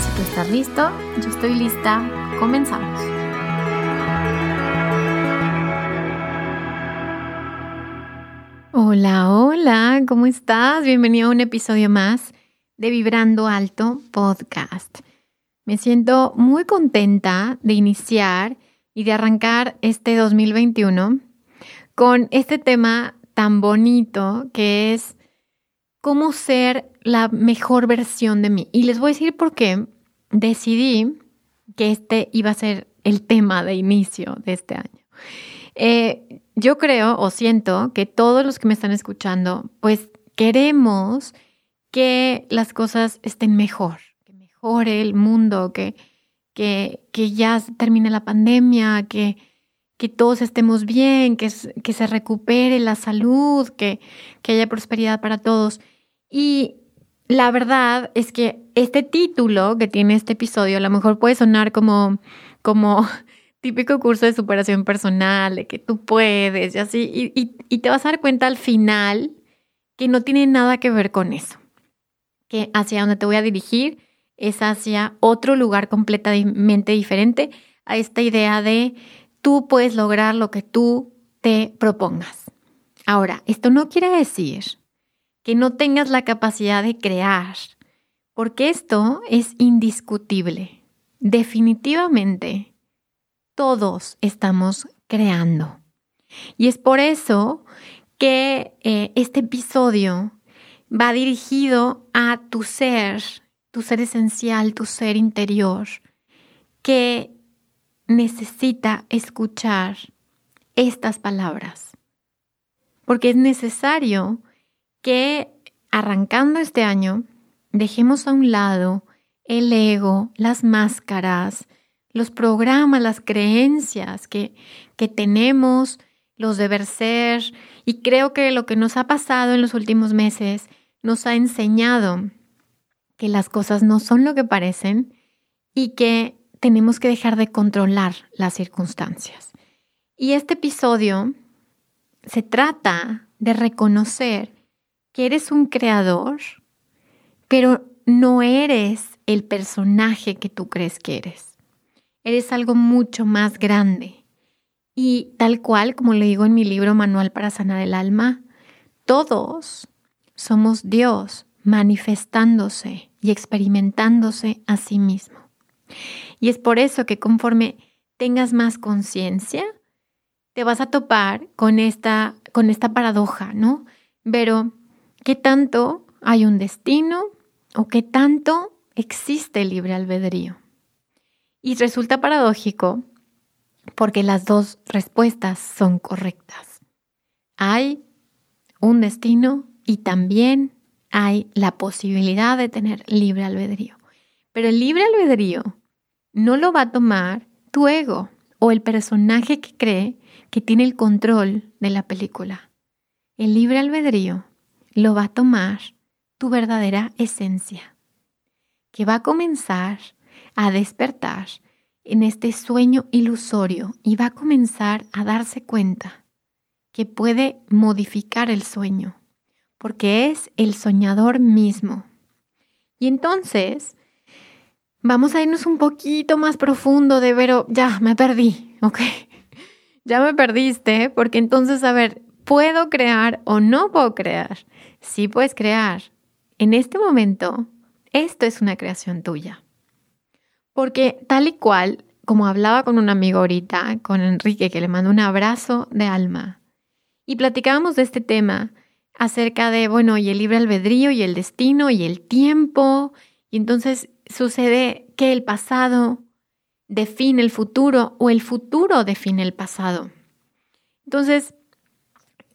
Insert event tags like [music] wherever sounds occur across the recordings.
Si tú estás listo, yo estoy lista, comenzamos. Hola, hola, ¿cómo estás? Bienvenido a un episodio más de Vibrando Alto Podcast. Me siento muy contenta de iniciar y de arrancar este 2021 con este tema tan bonito que es cómo ser la mejor versión de mí. Y les voy a decir por qué decidí que este iba a ser el tema de inicio de este año. Eh, yo creo o siento que todos los que me están escuchando, pues queremos que las cosas estén mejor, que mejore el mundo, que, que, que ya termine la pandemia, que, que todos estemos bien, que, que se recupere la salud, que, que haya prosperidad para todos. Y la verdad es que este título que tiene este episodio a lo mejor puede sonar como, como [laughs] típico curso de superación personal, de que tú puedes y así, y, y te vas a dar cuenta al final que no tiene nada que ver con eso, que hacia donde te voy a dirigir es hacia otro lugar completamente diferente a esta idea de tú puedes lograr lo que tú te propongas. Ahora, esto no quiere decir que no tengas la capacidad de crear, porque esto es indiscutible. Definitivamente, todos estamos creando. Y es por eso que eh, este episodio va dirigido a tu ser, tu ser esencial, tu ser interior, que necesita escuchar estas palabras. Porque es necesario que arrancando este año dejemos a un lado el ego, las máscaras, los programas, las creencias que, que tenemos, los deber ser. Y creo que lo que nos ha pasado en los últimos meses nos ha enseñado que las cosas no son lo que parecen y que tenemos que dejar de controlar las circunstancias. Y este episodio se trata de reconocer que eres un creador, pero no eres el personaje que tú crees que eres. Eres algo mucho más grande. Y tal cual, como le digo en mi libro Manual para Sanar el Alma, todos somos Dios manifestándose y experimentándose a sí mismo. Y es por eso que conforme tengas más conciencia, te vas a topar con esta, con esta paradoja, ¿no? Pero, ¿qué tanto hay un destino o qué tanto existe libre albedrío? Y resulta paradójico porque las dos respuestas son correctas. Hay un destino y también hay la posibilidad de tener libre albedrío. Pero el libre albedrío no lo va a tomar tu ego o el personaje que cree que tiene el control de la película. El libre albedrío lo va a tomar tu verdadera esencia, que va a comenzar a despertar en este sueño ilusorio y va a comenzar a darse cuenta que puede modificar el sueño, porque es el soñador mismo. Y entonces Vamos a irnos un poquito más profundo de Vero, ya me perdí, [laughs] ¿ok? Ya me perdiste, porque entonces, a ver, ¿puedo crear o no puedo crear? Sí puedes crear. En este momento, esto es una creación tuya. Porque tal y cual como hablaba con un amigo ahorita, con Enrique, que le mando un abrazo de alma, y platicábamos de este tema acerca de, bueno, y el libre albedrío y el destino y el tiempo, y entonces sucede que el pasado define el futuro o el futuro define el pasado. Entonces,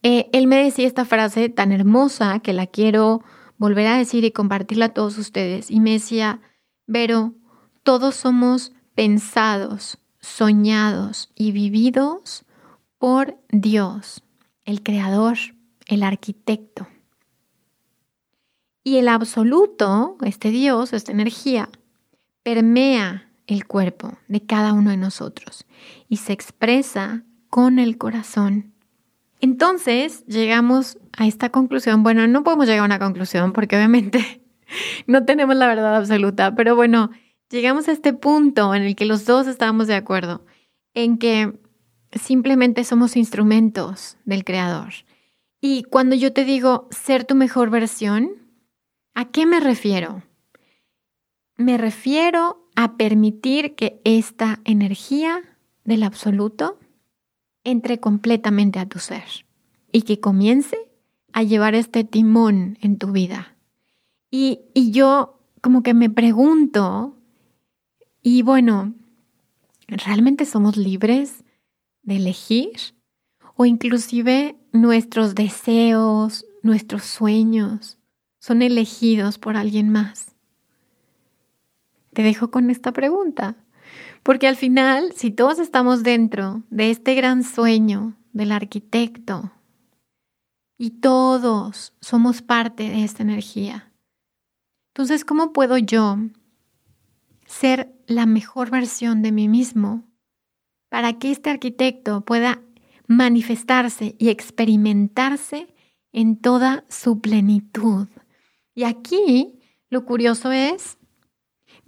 eh, él me decía esta frase tan hermosa que la quiero volver a decir y compartirla a todos ustedes. Y me decía, Vero, todos somos pensados, soñados y vividos por Dios, el Creador, el arquitecto. Y el absoluto, este Dios, esta energía, permea el cuerpo de cada uno de nosotros y se expresa con el corazón. Entonces llegamos a esta conclusión. Bueno, no podemos llegar a una conclusión porque obviamente [laughs] no tenemos la verdad absoluta, pero bueno, llegamos a este punto en el que los dos estábamos de acuerdo, en que simplemente somos instrumentos del Creador. Y cuando yo te digo ser tu mejor versión, ¿a qué me refiero? Me refiero a permitir que esta energía del absoluto entre completamente a tu ser y que comience a llevar este timón en tu vida. Y, y yo como que me pregunto, y bueno, ¿realmente somos libres de elegir? O inclusive nuestros deseos, nuestros sueños son elegidos por alguien más. Te dejo con esta pregunta. Porque al final, si todos estamos dentro de este gran sueño del arquitecto y todos somos parte de esta energía, entonces, ¿cómo puedo yo ser la mejor versión de mí mismo para que este arquitecto pueda manifestarse y experimentarse en toda su plenitud? Y aquí lo curioso es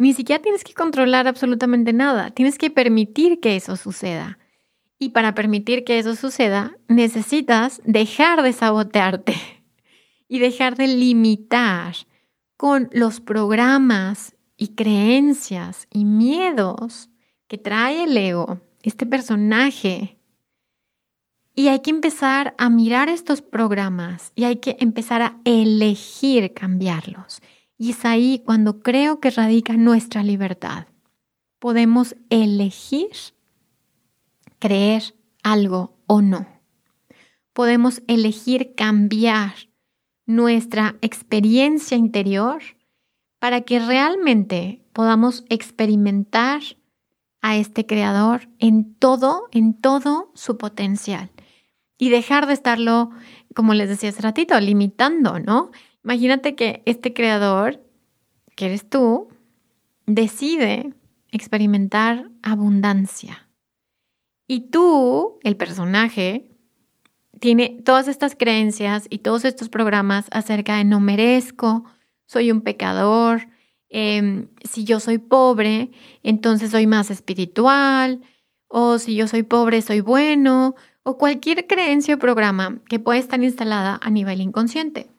ni siquiera tienes que controlar absolutamente nada, tienes que permitir que eso suceda. Y para permitir que eso suceda, necesitas dejar de sabotearte [laughs] y dejar de limitar con los programas y creencias y miedos que trae el ego, este personaje. Y hay que empezar a mirar estos programas y hay que empezar a elegir cambiarlos. Y es ahí cuando creo que radica nuestra libertad. Podemos elegir creer algo o no. Podemos elegir cambiar nuestra experiencia interior para que realmente podamos experimentar a este creador en todo, en todo su potencial y dejar de estarlo, como les decía hace ratito, limitando, ¿no? Imagínate que este creador, que eres tú, decide experimentar abundancia. Y tú, el personaje, tiene todas estas creencias y todos estos programas acerca de no merezco, soy un pecador, em, si yo soy pobre, entonces soy más espiritual, o si yo soy pobre, soy bueno, o cualquier creencia o programa que pueda estar instalada a nivel inconsciente.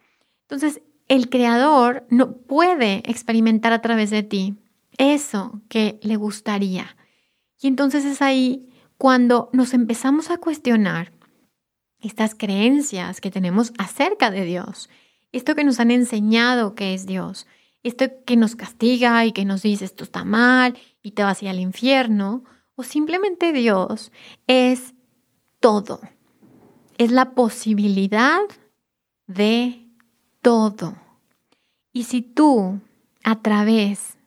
Entonces, el creador no puede experimentar a través de ti eso que le gustaría. Y entonces es ahí cuando nos empezamos a cuestionar estas creencias que tenemos acerca de Dios, esto que nos han enseñado que es Dios, esto que nos castiga y que nos dice esto está mal y te vas al infierno, o simplemente Dios es todo, es la posibilidad de todo. Y si tú a través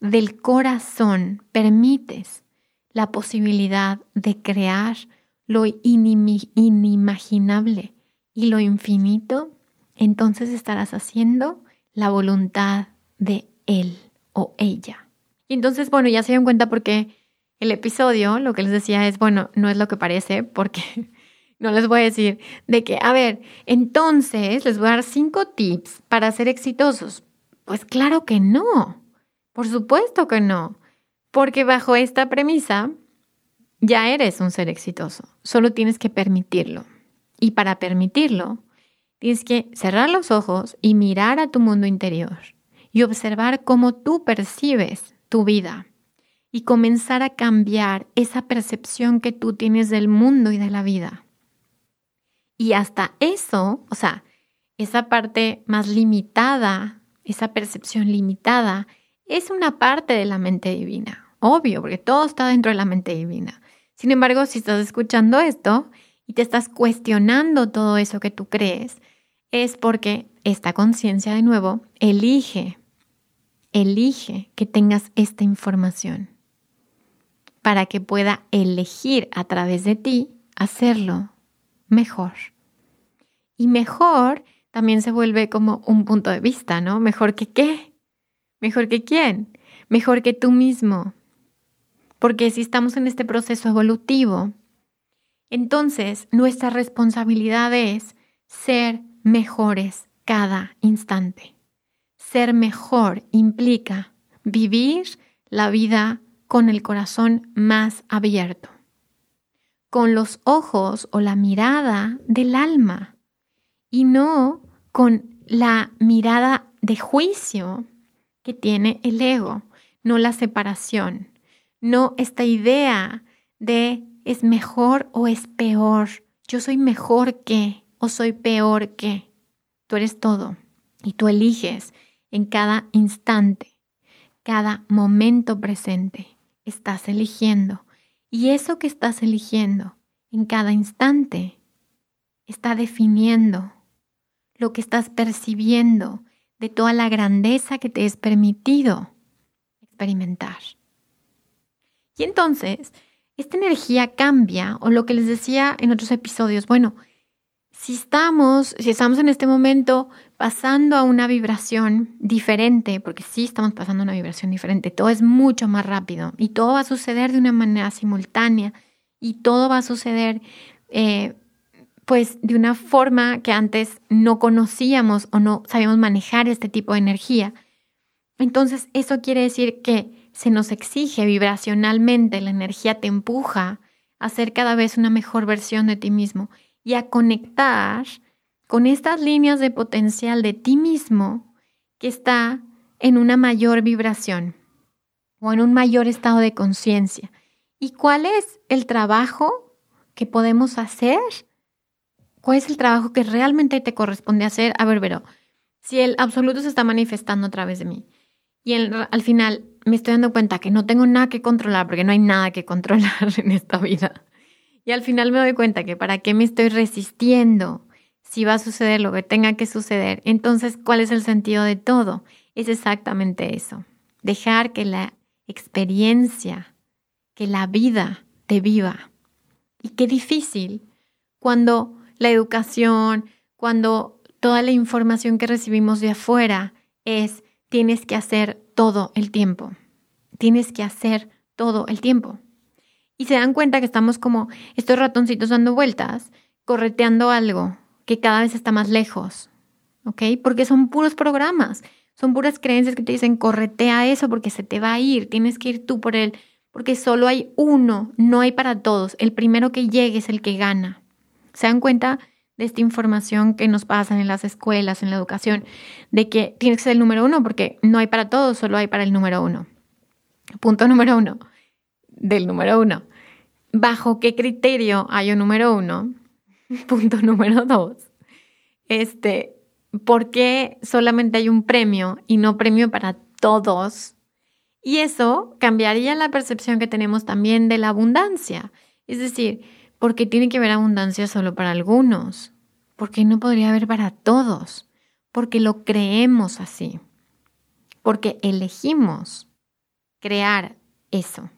del corazón permites la posibilidad de crear lo inimaginable y lo infinito, entonces estarás haciendo la voluntad de él o ella. Y entonces, bueno, ya se dieron cuenta porque el episodio, lo que les decía es, bueno, no es lo que parece, porque [laughs] no les voy a decir de que, a ver, entonces les voy a dar cinco tips para ser exitosos. Pues claro que no. Por supuesto que no. Porque bajo esta premisa ya eres un ser exitoso. Solo tienes que permitirlo. Y para permitirlo, tienes que cerrar los ojos y mirar a tu mundo interior y observar cómo tú percibes tu vida. y comenzar a cambiar esa percepción que tú tienes del mundo y de la vida. Y hasta eso, o sea, esa parte más limitada, esa percepción limitada, es una parte de la mente divina. Obvio, porque todo está dentro de la mente divina. Sin embargo, si estás escuchando esto y te estás cuestionando todo eso que tú crees, es porque esta conciencia de nuevo elige, elige que tengas esta información para que pueda elegir a través de ti hacerlo mejor. Y mejor también se vuelve como un punto de vista, ¿no? Mejor que qué? Mejor que quién? Mejor que tú mismo. Porque si estamos en este proceso evolutivo, entonces nuestra responsabilidad es ser mejores cada instante. Ser mejor implica vivir la vida con el corazón más abierto, con los ojos o la mirada del alma y no con la mirada de juicio que tiene el ego, no la separación, no esta idea de es mejor o es peor, yo soy mejor que o soy peor que. Tú eres todo y tú eliges en cada instante, cada momento presente. Estás eligiendo y eso que estás eligiendo en cada instante está definiendo lo que estás percibiendo de toda la grandeza que te es permitido experimentar. Y entonces, esta energía cambia, o lo que les decía en otros episodios, bueno, si estamos, si estamos en este momento pasando a una vibración diferente, porque sí estamos pasando a una vibración diferente, todo es mucho más rápido y todo va a suceder de una manera simultánea y todo va a suceder eh, pues de una forma que antes no conocíamos o no sabíamos manejar este tipo de energía. Entonces eso quiere decir que se nos exige vibracionalmente, la energía te empuja a ser cada vez una mejor versión de ti mismo y a conectar con estas líneas de potencial de ti mismo que está en una mayor vibración o en un mayor estado de conciencia. ¿Y cuál es el trabajo que podemos hacer? ¿Cuál es el trabajo que realmente te corresponde hacer? A ver, pero si el absoluto se está manifestando a través de mí y al final me estoy dando cuenta que no tengo nada que controlar porque no hay nada que controlar [laughs] en esta vida y al final me doy cuenta que para qué me estoy resistiendo si va a suceder lo que tenga que suceder. Entonces, ¿cuál es el sentido de todo? Es exactamente eso. Dejar que la experiencia, que la vida te viva. Y qué difícil cuando la educación, cuando toda la información que recibimos de afuera es tienes que hacer todo el tiempo. Tienes que hacer todo el tiempo y se dan cuenta que estamos como estos ratoncitos dando vueltas, correteando algo que cada vez está más lejos, ¿ok? Porque son puros programas, son puras creencias que te dicen corretea eso porque se te va a ir, tienes que ir tú por él, porque solo hay uno, no hay para todos, el primero que llegue es el que gana. ¿Se dan cuenta? de esta información que nos pasan en las escuelas, en la educación, de que tienes que ser el número uno porque no hay para todos, solo hay para el número uno. Punto número uno del número uno bajo qué criterio hay un número uno. [laughs] Punto número dos. Este, ¿por qué solamente hay un premio y no premio para todos? Y eso cambiaría la percepción que tenemos también de la abundancia. Es decir, ¿por qué tiene que haber abundancia solo para algunos? ¿Por qué no podría haber para todos? Porque lo creemos así. Porque elegimos crear eso.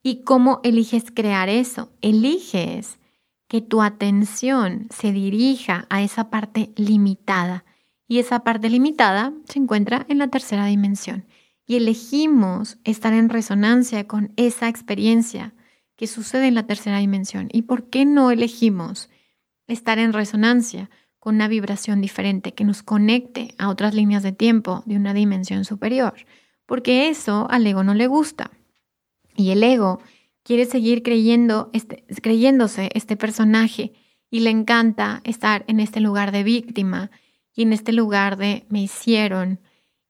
¿Y cómo eliges crear eso? Eliges que tu atención se dirija a esa parte limitada. Y esa parte limitada se encuentra en la tercera dimensión. Y elegimos estar en resonancia con esa experiencia que sucede en la tercera dimensión. ¿Y por qué no elegimos estar en resonancia con una vibración diferente que nos conecte a otras líneas de tiempo de una dimensión superior? Porque eso al ego no le gusta. Y el ego quiere seguir creyendo, este, creyéndose este personaje y le encanta estar en este lugar de víctima y en este lugar de me hicieron.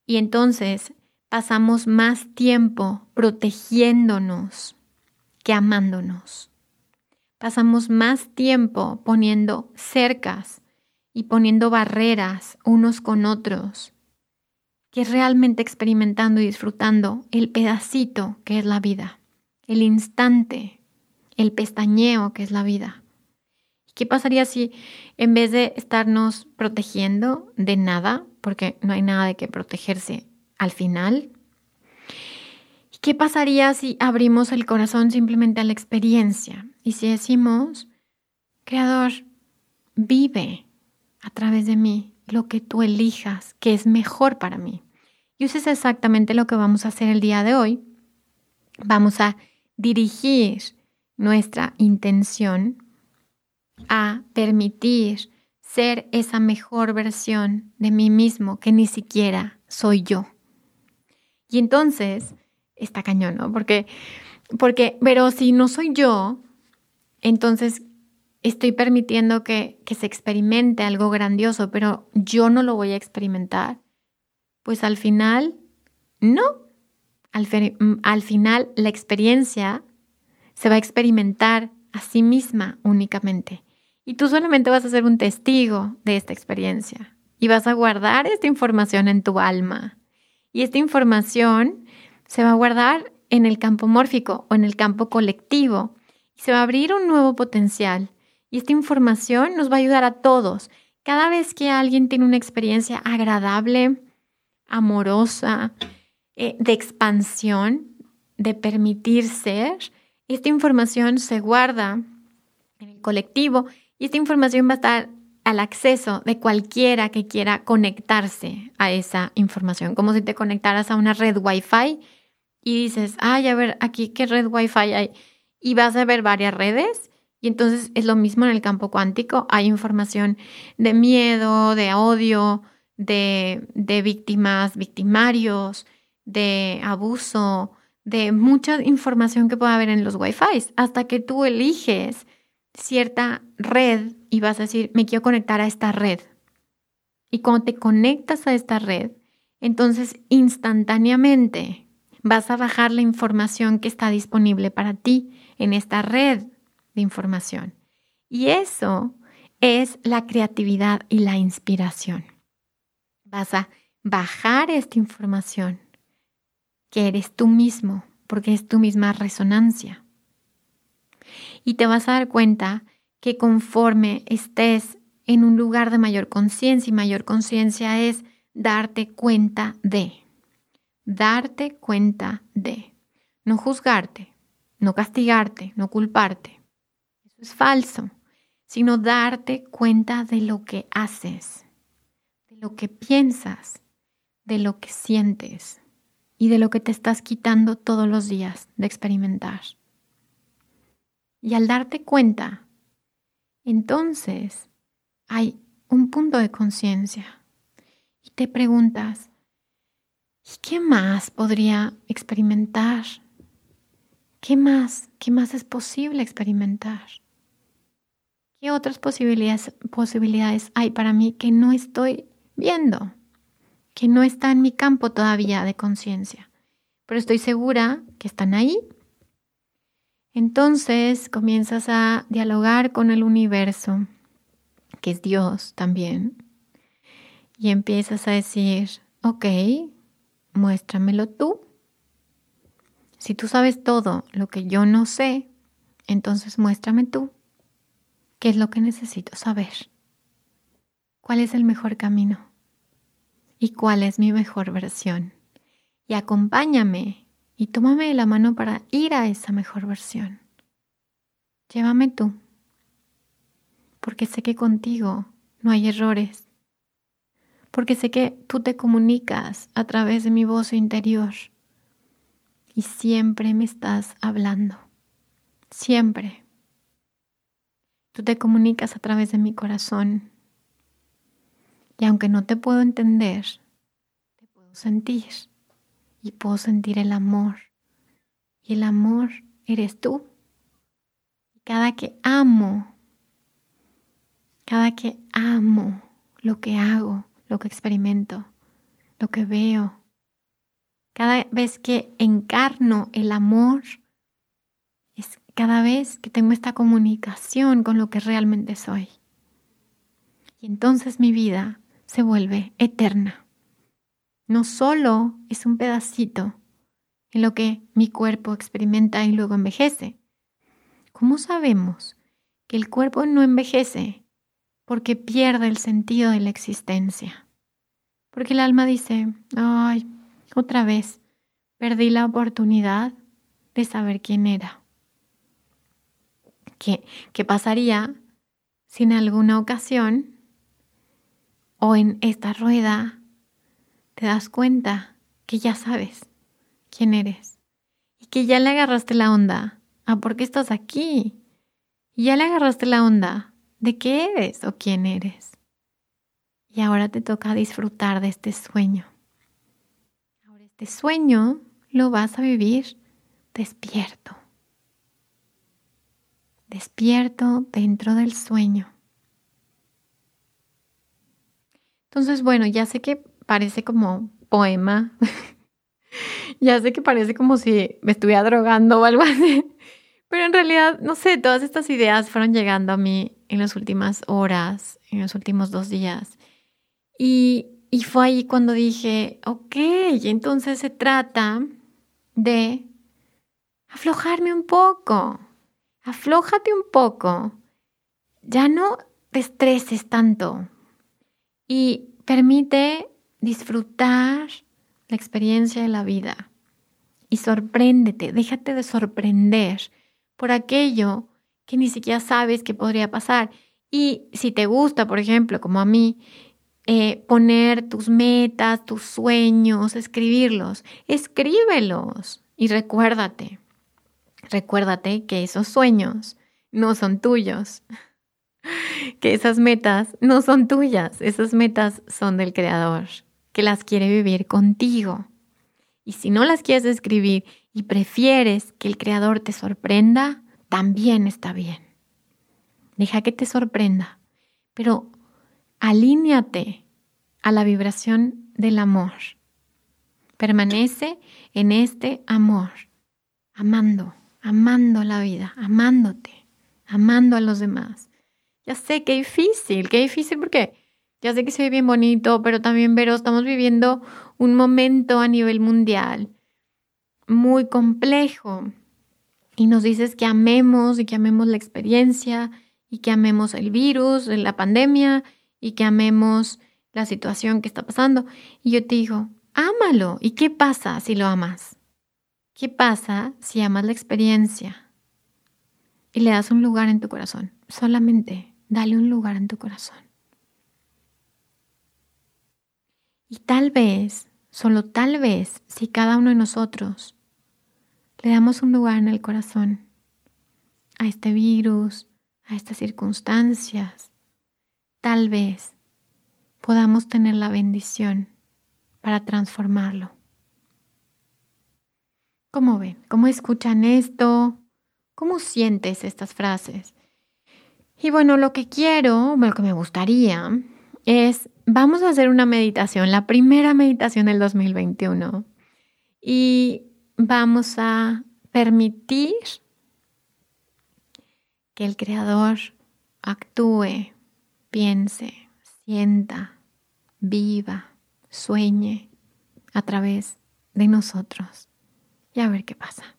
Y entonces pasamos más tiempo protegiéndonos que amándonos. Pasamos más tiempo poniendo cercas y poniendo barreras unos con otros que realmente experimentando y disfrutando el pedacito que es la vida, el instante, el pestañeo que es la vida. ¿Qué pasaría si en vez de estarnos protegiendo de nada, porque no hay nada de qué protegerse al final, ¿qué pasaría si abrimos el corazón simplemente a la experiencia? Y si decimos, Creador, vive a través de mí lo que tú elijas, que es mejor para mí. Y eso es exactamente lo que vamos a hacer el día de hoy. Vamos a dirigir nuestra intención a permitir ser esa mejor versión de mí mismo que ni siquiera soy yo. Y entonces, está cañón, ¿no? Porque, porque, pero si no soy yo, entonces estoy permitiendo que, se experimente algo grandioso, pero yo no lo voy a experimentar. Pues al final, no. Al, al final, la experiencia se va a experimentar a sí misma únicamente. Y tú solamente vas a ser un testigo de esta experiencia y vas a guardar esta información en tu alma. Y esta información se va a guardar en el campo mórfico o en el campo colectivo y se va a abrir un nuevo potencial. Y esta información nos va a ayudar a todos. Cada vez que alguien tiene una experiencia agradable, amorosa, eh, de expansión, de permitir ser, esta información se guarda en el colectivo y esta información va a estar al acceso de cualquiera que quiera conectarse a esa información, como si te conectaras a una red Wi-Fi y dices, ay, a ver, aquí qué red Wi-Fi hay. Y vas a ver varias redes y entonces es lo mismo en el campo cuántico. Hay información de miedo, de odio, de, de víctimas, victimarios, de abuso, de mucha información que puede haber en los Wi-Fi, hasta que tú eliges cierta red y vas a decir, me quiero conectar a esta red. Y cuando te conectas a esta red, entonces instantáneamente vas a bajar la información que está disponible para ti en esta red de información. Y eso es la creatividad y la inspiración. Vas a bajar esta información que eres tú mismo, porque es tu misma resonancia y te vas a dar cuenta que conforme estés en un lugar de mayor conciencia y mayor conciencia es darte cuenta de, darte cuenta de, no juzgarte, no castigarte, no culparte. Eso es falso, sino darte cuenta de lo que haces, de lo que piensas, de lo que sientes y de lo que te estás quitando todos los días de experimentar. Y al darte cuenta, entonces hay un punto de conciencia y te preguntas, ¿y qué más podría experimentar? ¿Qué más? ¿Qué más es posible experimentar? ¿Qué otras posibilidades, hay para mí que no estoy viendo? Que no está en mi campo todavía de conciencia. Pero estoy segura que están ahí entonces comienzas a dialogar con el universo, que es Dios también, y empiezas a decir, ok, muéstramelo tú. Si tú sabes todo lo que yo no sé, entonces muéstrame tú qué es lo que necesito saber. ¿Cuál es el mejor camino? ¿Y cuál es mi mejor versión? Y acompáñame y tómame de la mano para ir a esa mejor versión. Llévame tú, porque sé que contigo no hay errores, porque sé que tú te comunicas a través de mi voz interior y siempre me estás hablando, siempre. Tú te comunicas a través de mi corazón y aunque no te puedo entender, te puedo sentir y puedo sentir el amor. Y el amor eres tú. Cada que amo, cada que amo lo que hago, lo que experimento, lo que veo, cada vez que encarno el amor, es cada vez que tengo esta comunicación con lo que realmente soy. Y entonces mi vida se vuelve eterna. No solo es un pedacito en lo que mi cuerpo experimenta y luego envejece. ¿Cómo sabemos que el cuerpo no envejece porque pierde el sentido de la existencia? Porque el alma dice, ay, otra vez, perdí la oportunidad de saber quién era. ¿Qué, qué pasaría si en alguna ocasión o en esta rueda te das cuenta que ya sabes quién eres y que ya le agarraste la onda a por qué estás aquí y ya le agarraste la onda de qué eres o quién eres. Y ahora te toca disfrutar de este sueño. Ahora este sueño lo vas a vivir despierto. Despierto dentro del sueño. Entonces, bueno, ya sé que parece como poema. [laughs] ya sé que parece como si me estuviera drogando o algo así. [laughs] Pero en realidad, no sé, todas estas ideas fueron llegando a mí en las últimas horas, en los últimos dos días. Y, y fue ahí cuando dije, ok, entonces se trata de aflojarme un poco. Aflójate un poco. Ya no te estreses tanto y permite disfrutar la experiencia de la vida y sorpréndete, déjate de sorprender por aquello que ni siquiera sabes que podría pasar. Y si te gusta, por ejemplo, como a mí, eh, poner tus metas, tus sueños, escribirlos, escríbelos y recuérdate, recuérdate que esos sueños no son tuyos [laughs] que esas metas no son tuyas, esas metas son del Creador, que las quiere vivir contigo. Y si no las quieres escribir y prefieres que el Creador te sorprenda, también está bien. Deja que te sorprenda, pero alíñate a la vibración del amor. Permanece en este amor, amando, amando la vida, amándote, amando a los demás ya sé, qué difícil, qué difícil porque ya sé que se ve bien bonito, pero también, pero estamos viviendo un momento a nivel mundial muy complejo. Y nos dices que amemos y que amemos la experiencia y que amemos el virus, la pandemia y que amemos la situación que está pasando. Y yo te digo, ámalo. ¿Y qué pasa si lo amas? ¿Qué pasa si amas la experiencia y le das un lugar en tu corazón? Solamente dale un lugar en tu corazón. Y tal vez, solo tal vez, si cada uno de nosotros le damos un lugar en el corazón a este virus, a estas circunstancias, tal vez podamos tener la bendición para transformarlo. ¿Cómo ven? ¿Cómo escuchan esto? ¿Cómo sientes estas frases? Y bueno, lo que quiero, lo que me gustaría es, vamos a hacer una meditación, la primera meditación del 2021. Y vamos a permitir que el Creador actúe, piense, sienta, viva, sueñe a través de nosotros. Y a ver qué pasa.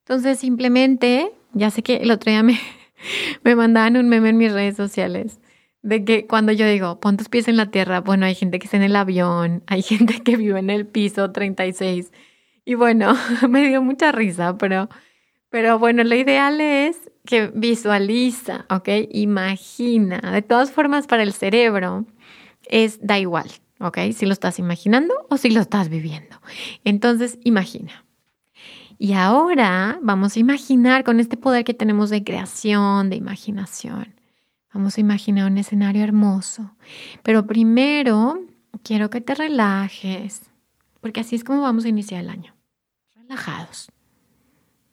Entonces simplemente, ya sé que el otro día me, [laughs] me mandaban un meme en mis redes sociales de que cuando yo digo, pon tus pies en la tierra, bueno, hay gente que está en el avión, hay [laughs] gente que vive en el piso 36. Y bueno, [laughs] me dio mucha risa, pero, pero bueno, lo ideal es que visualiza, ¿ok? Imagina. De todas formas, para el cerebro es da igual, ¿ok? Si lo estás imaginando o si lo estás viviendo. Entonces, imagina. Y ahora vamos a imaginar con este poder que tenemos de creación, de imaginación. Vamos a imaginar un escenario hermoso. Pero primero quiero que te relajes, porque así es como vamos a iniciar el año. Relajados.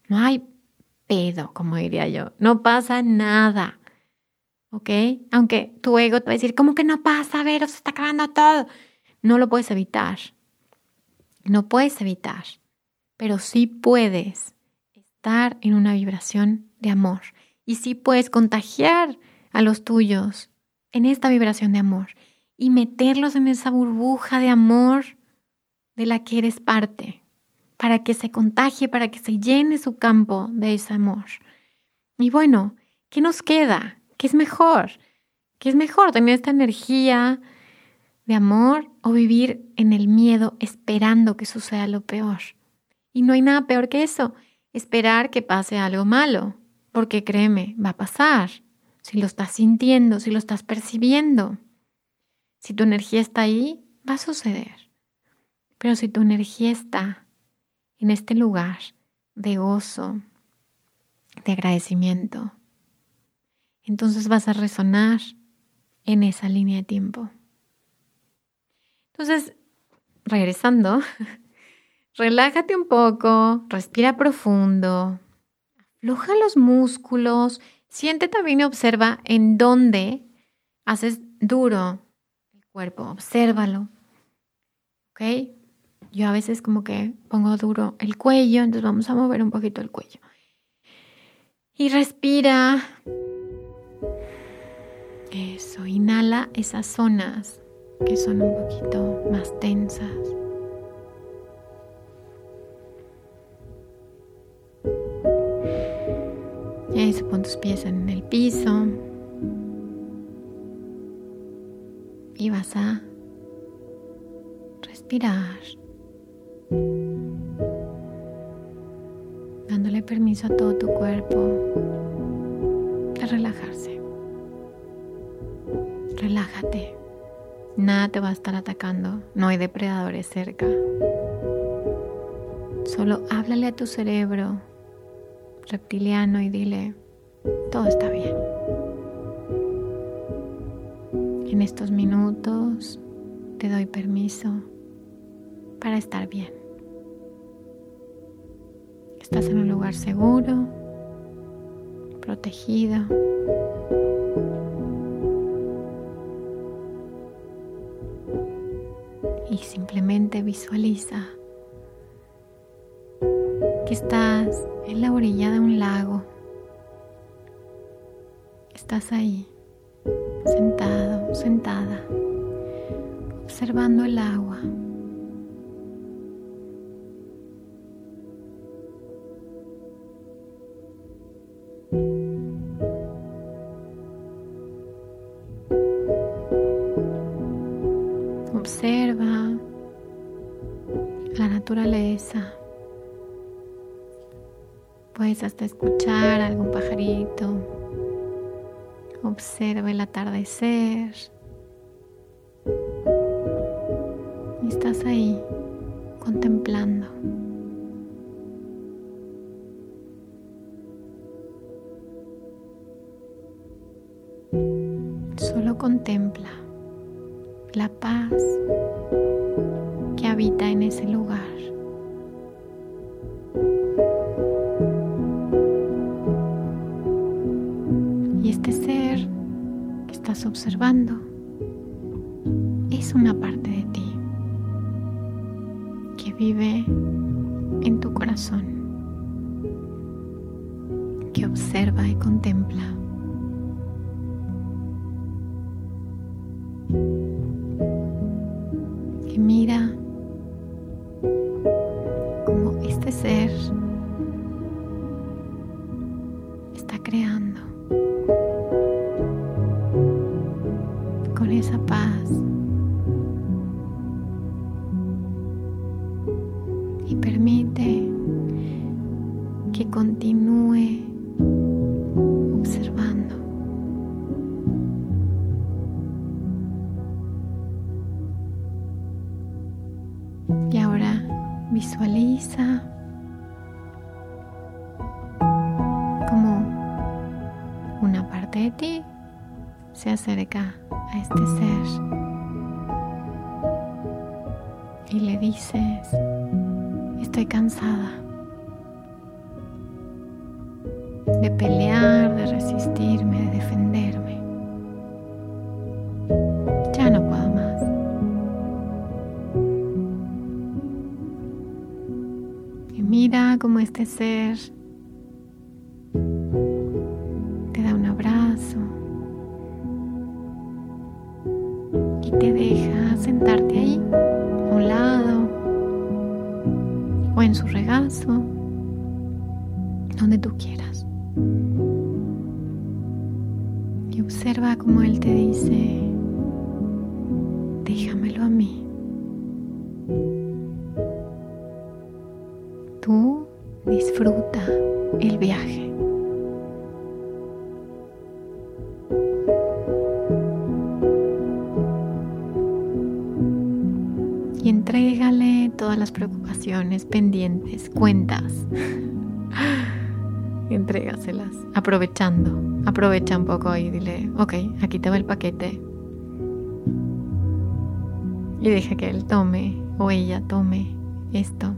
No hay pedo, como diría yo. No pasa nada. ¿Ok? Aunque tu ego te va a decir, ¿cómo que no pasa? A ver, se está acabando todo. No lo puedes evitar. No puedes evitar, pero sí puedes estar en una vibración de amor y sí puedes contagiar a los tuyos en esta vibración de amor y meterlos en esa burbuja de amor de la que eres parte, para que se contagie, para que se llene su campo de ese amor. Y bueno, ¿qué nos queda? ¿Qué es mejor? ¿Qué es mejor tener esta energía de amor o vivir en el miedo esperando que suceda lo peor? Y no hay nada peor que eso, esperar que pase algo malo, porque créeme, va a pasar. Si lo estás sintiendo, si lo estás percibiendo. Si tu energía está ahí, va a suceder. Pero si tu energía está en este lugar de gozo, de agradecimiento, entonces vas a resonar en esa línea de tiempo. Entonces, regresando, [laughs] relájate un poco, respira profundo, afloja los músculos, siente también y observa en dónde haces duro cuerpo, obsérvalo. ¿Ok? Yo a veces como que pongo duro el cuello, entonces vamos a mover un poquito el cuello. Y respira. Eso, inhala esas zonas que son un poquito más tensas. Eso, pon tus pies en el piso. y vas a respirar, dándole permiso a todo tu cuerpo de relajarse. Relájate. Nada te va a estar atacando. No hay depredadores cerca. Solo háblale a tu cerebro reptiliano y dile, todo está bien. En estos minutos te doy permiso para estar bien. Estás en un lugar seguro, protegido. Y simplemente visualiza que estás en la orilla de un lago. Estás ahí sentado, sentada, observando el agua. Escuchar algún pajarito Observa el atardecer. Que vive en tu corazón, que observa y contempla. Que mira cansada de pelear, de resistirme, de defenderme. Ya no puedo más. Y mira cómo este ser Aprovechando. Aprovecha un poco y dile, ok, aquí te va el paquete. Y deja que él tome o ella tome esto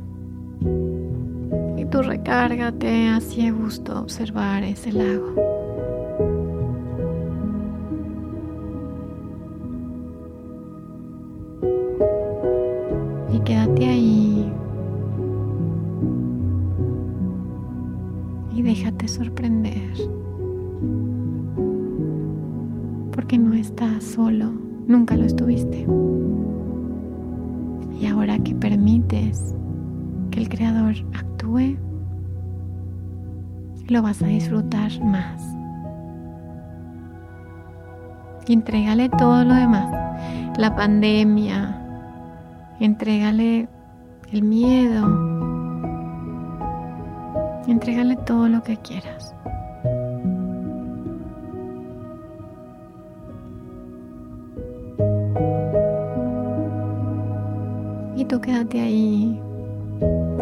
y tú recárgate así a gusto observar ese lago. Disfrutar más. Entrégale todo lo demás, la pandemia, entrégale el miedo, entrégale todo lo que quieras. Y tú quédate ahí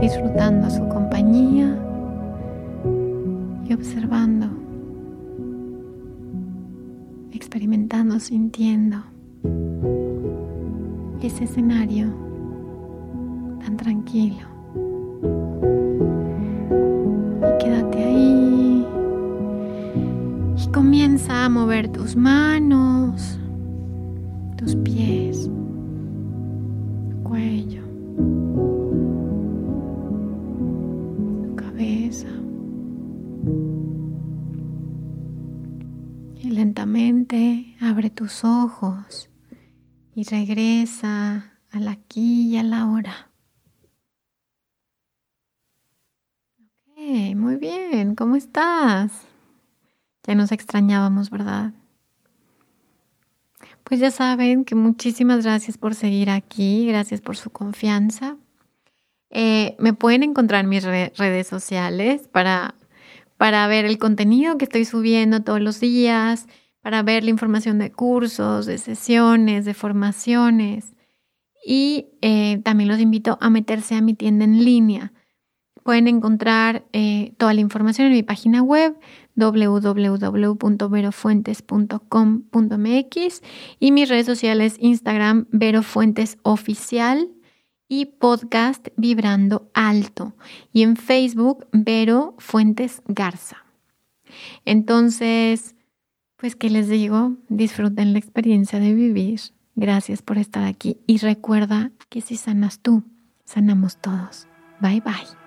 disfrutando su compañía y observando, experimentando, sintiendo ese escenario tan tranquilo. Y quédate ahí y comienza a mover tus manos, ojos y regresa al aquí y a la hora. Ok, muy bien, ¿cómo estás? Ya nos extrañábamos, ¿verdad? Pues ya saben que muchísimas gracias por seguir aquí, gracias por su confianza. Eh, me pueden encontrar en mis redes sociales para, para ver el contenido que estoy subiendo todos los días, para ver la información de cursos, de sesiones, de formaciones. Y eh, también los invito a meterse a mi tienda en línea. Pueden encontrar eh, toda la información en mi página web www.verofuentes.com.mx y mis redes sociales Instagram Verofuentes Oficial y podcast Vibrando Alto y en Facebook Vero Fuentes Garza. Entonces, pues, ¿qué les digo? Disfruten la experiencia de vivir. Gracias por estar aquí y recuerda que si sanas tú, sanamos todos. Bye bye.